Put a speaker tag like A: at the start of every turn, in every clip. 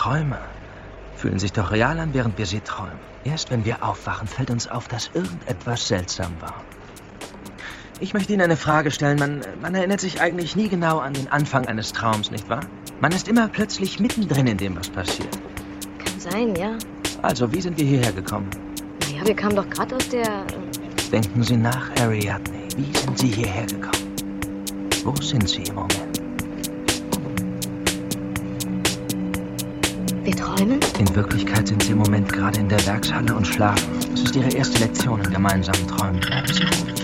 A: Träume fühlen sich doch real an, während wir sie träumen. Erst wenn wir aufwachen, fällt uns auf, dass irgendetwas seltsam war. Ich möchte Ihnen eine Frage stellen. Man, man erinnert sich eigentlich nie genau an den Anfang eines Traums, nicht wahr? Man ist immer plötzlich mittendrin in dem, was passiert.
B: Kann sein, ja.
A: Also, wie sind wir hierher gekommen?
B: Naja, wir kamen doch gerade aus der...
A: Denken Sie nach, Ariadne. Wie sind Sie hierher gekommen? Wo sind Sie im Moment?
B: Wir träumen?
A: In Wirklichkeit sind Sie im Moment gerade in der Werkshalle und schlafen. Es ist Ihre erste Lektion in gemeinsamen Träumen. Bleiben Sie ruhig.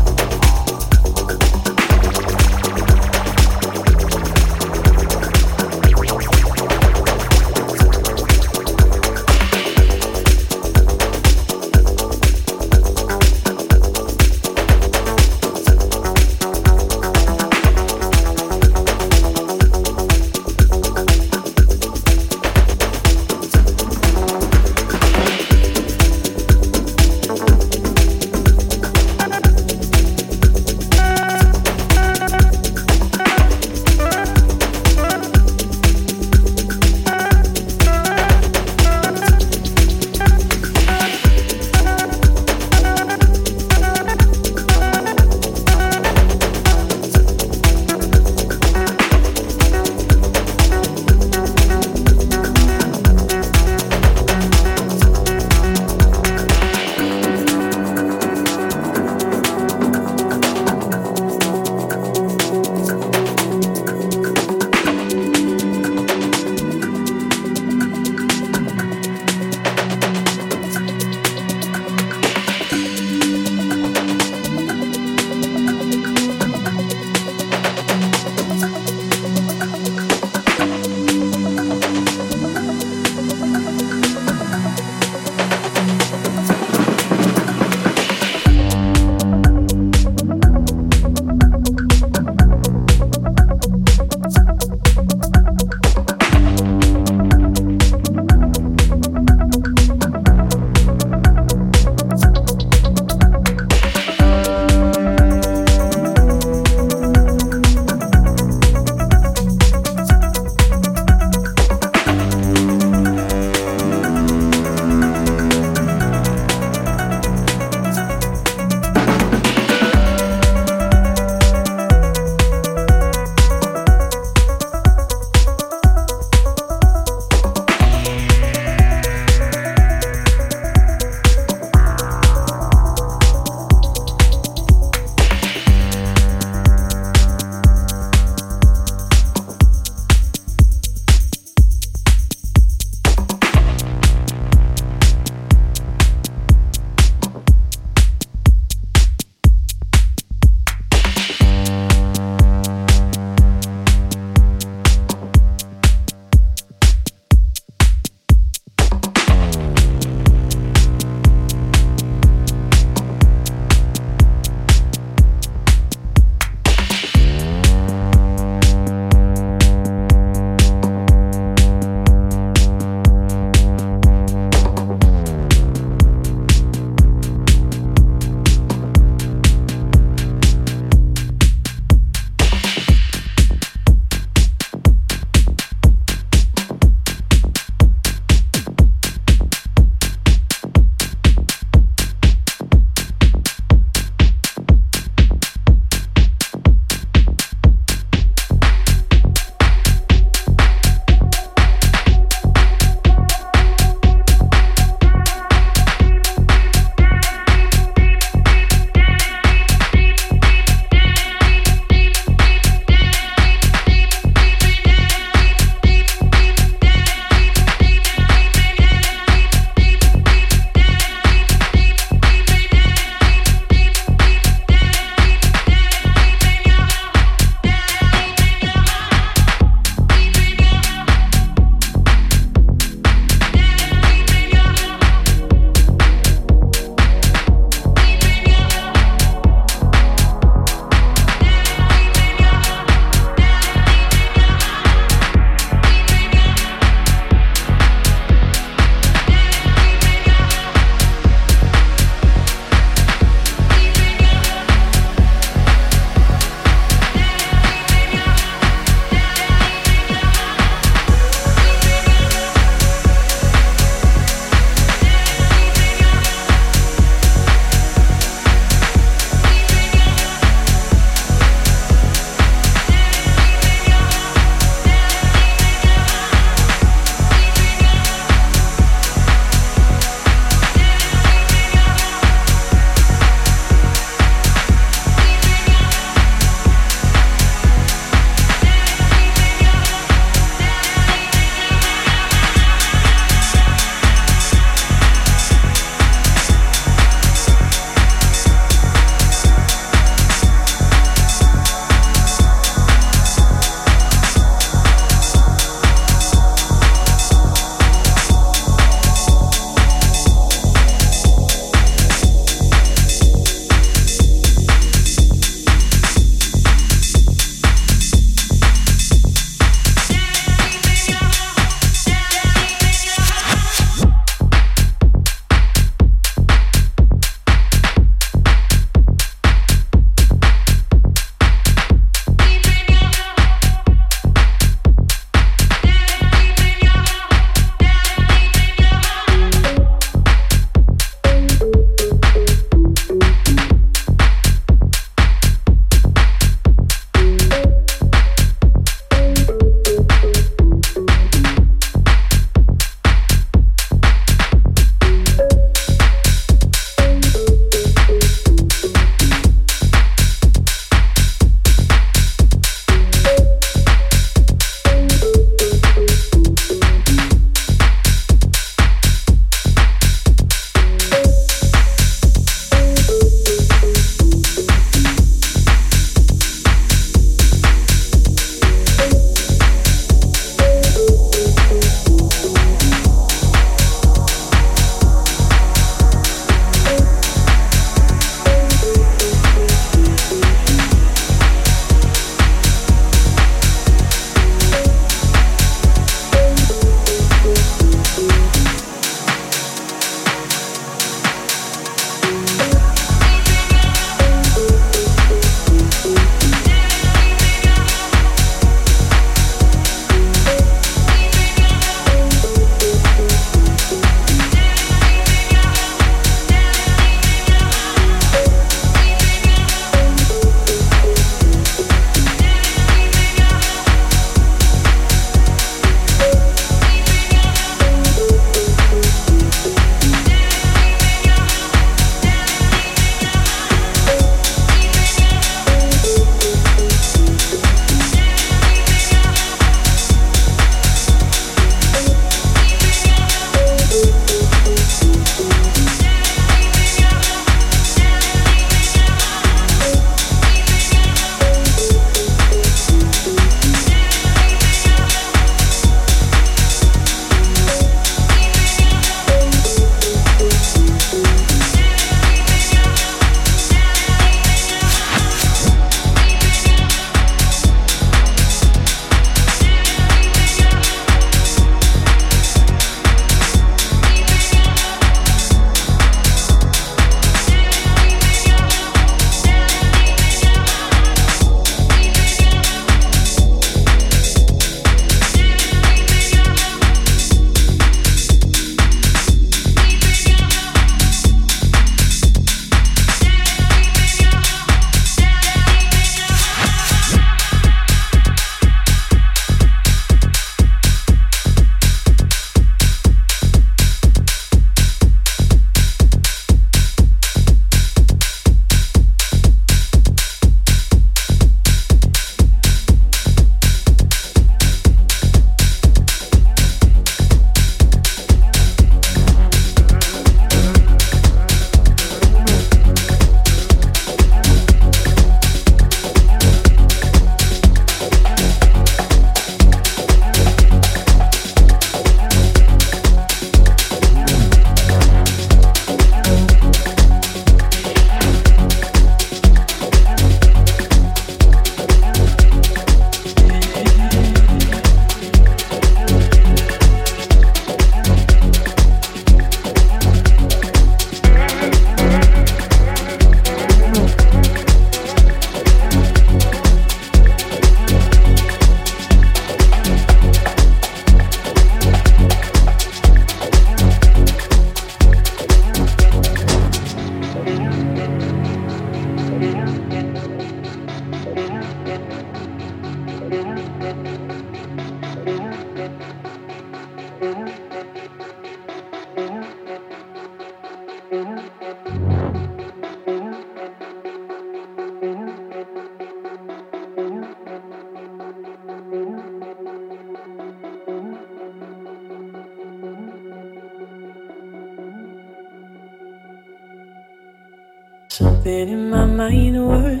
C: Mind was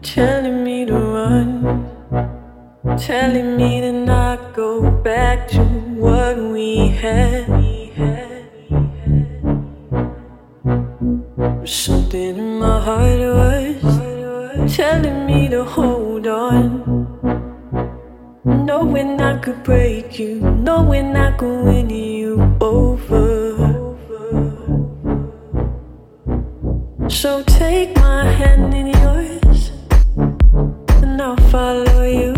C: telling me to run, telling me to not go back to what we had. Something in my heart was telling me to hold on, knowing I could break you, knowing I could win you over. So take my hand in yours, and I'll follow you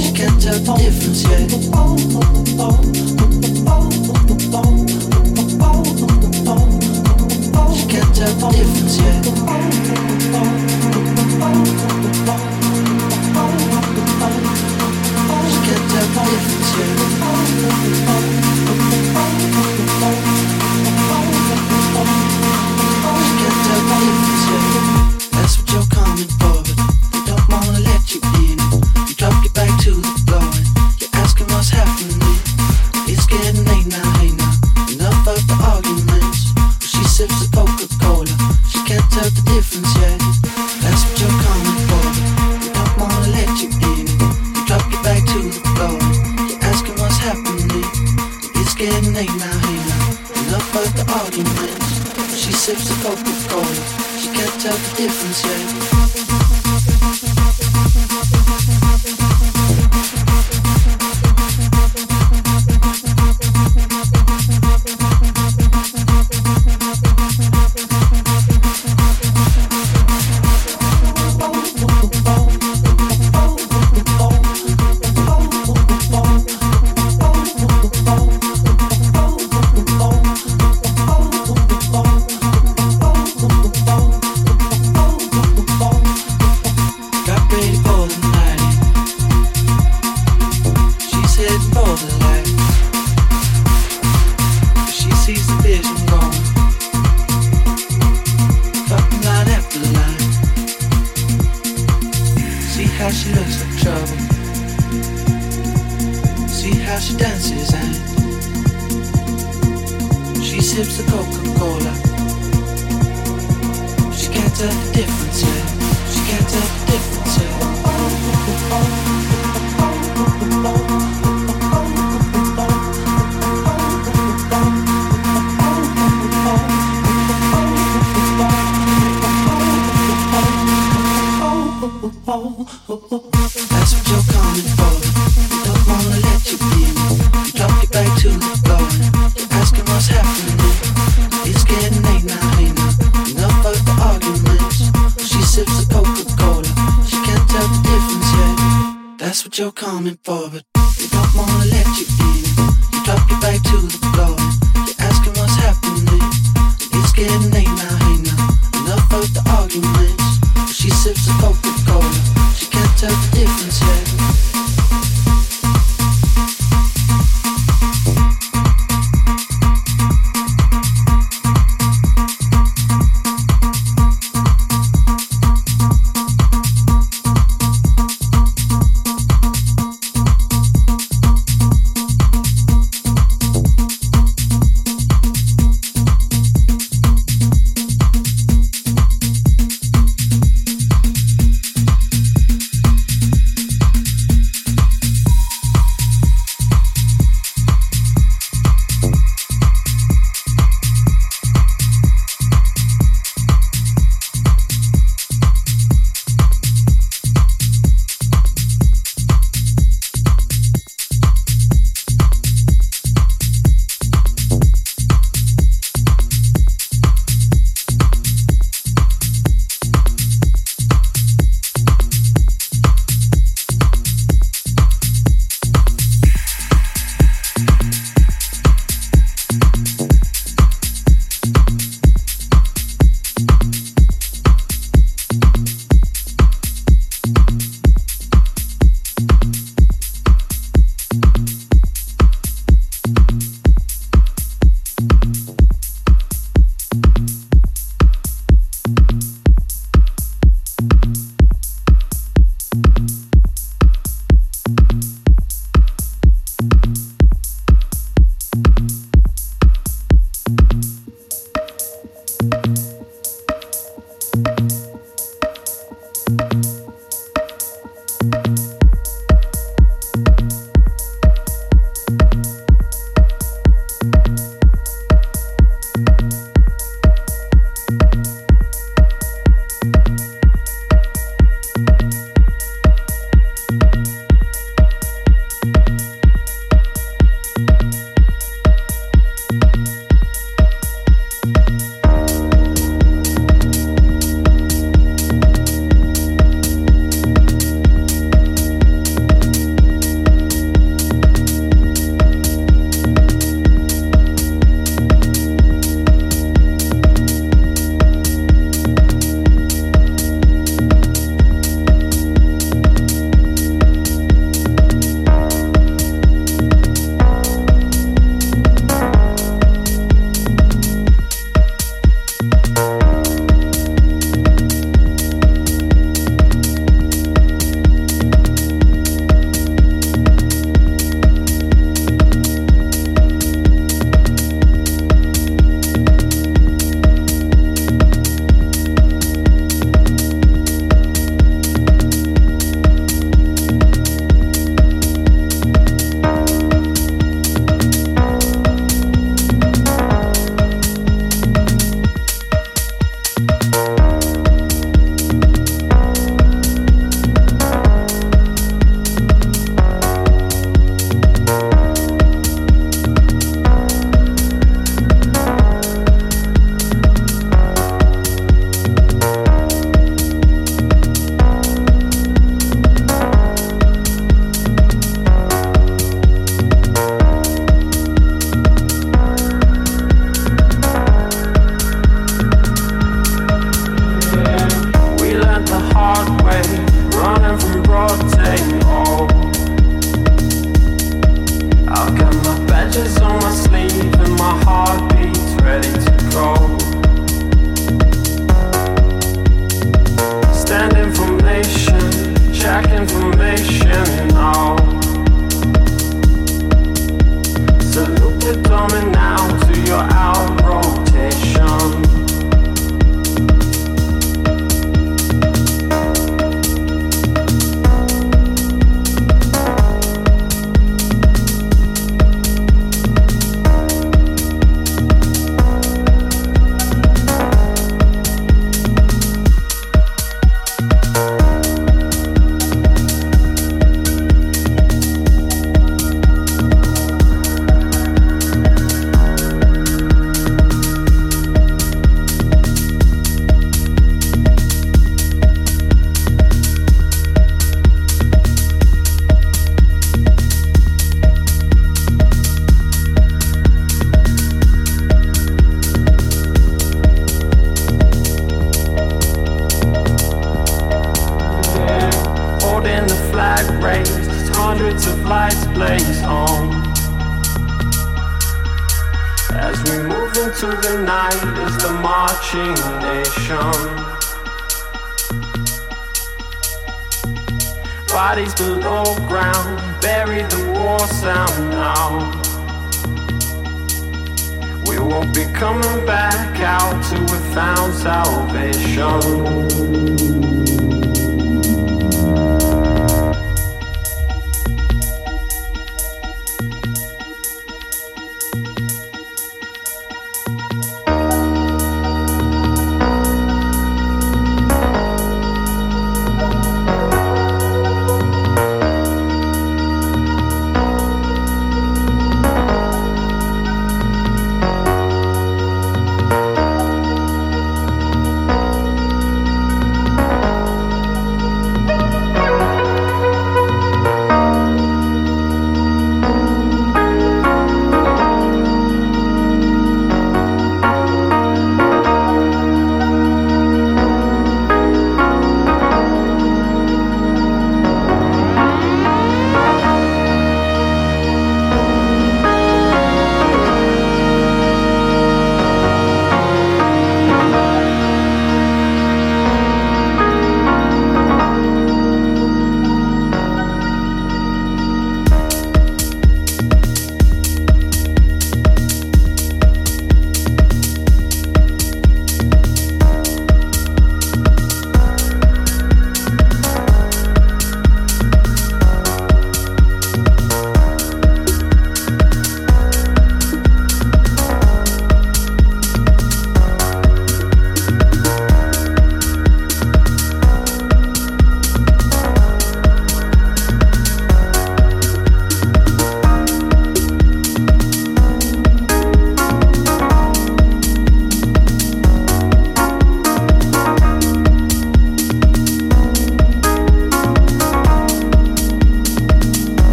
D: She can't tell the difference yet. She can't tell the difference yet. She can't tell the difference yet. Sips the Coca-Cola. She can't tell the difference yet. she dances and she sips the Coca-Cola. She can't tell the difference.
E: She can't tell the difference yet. That's coming
F: forward.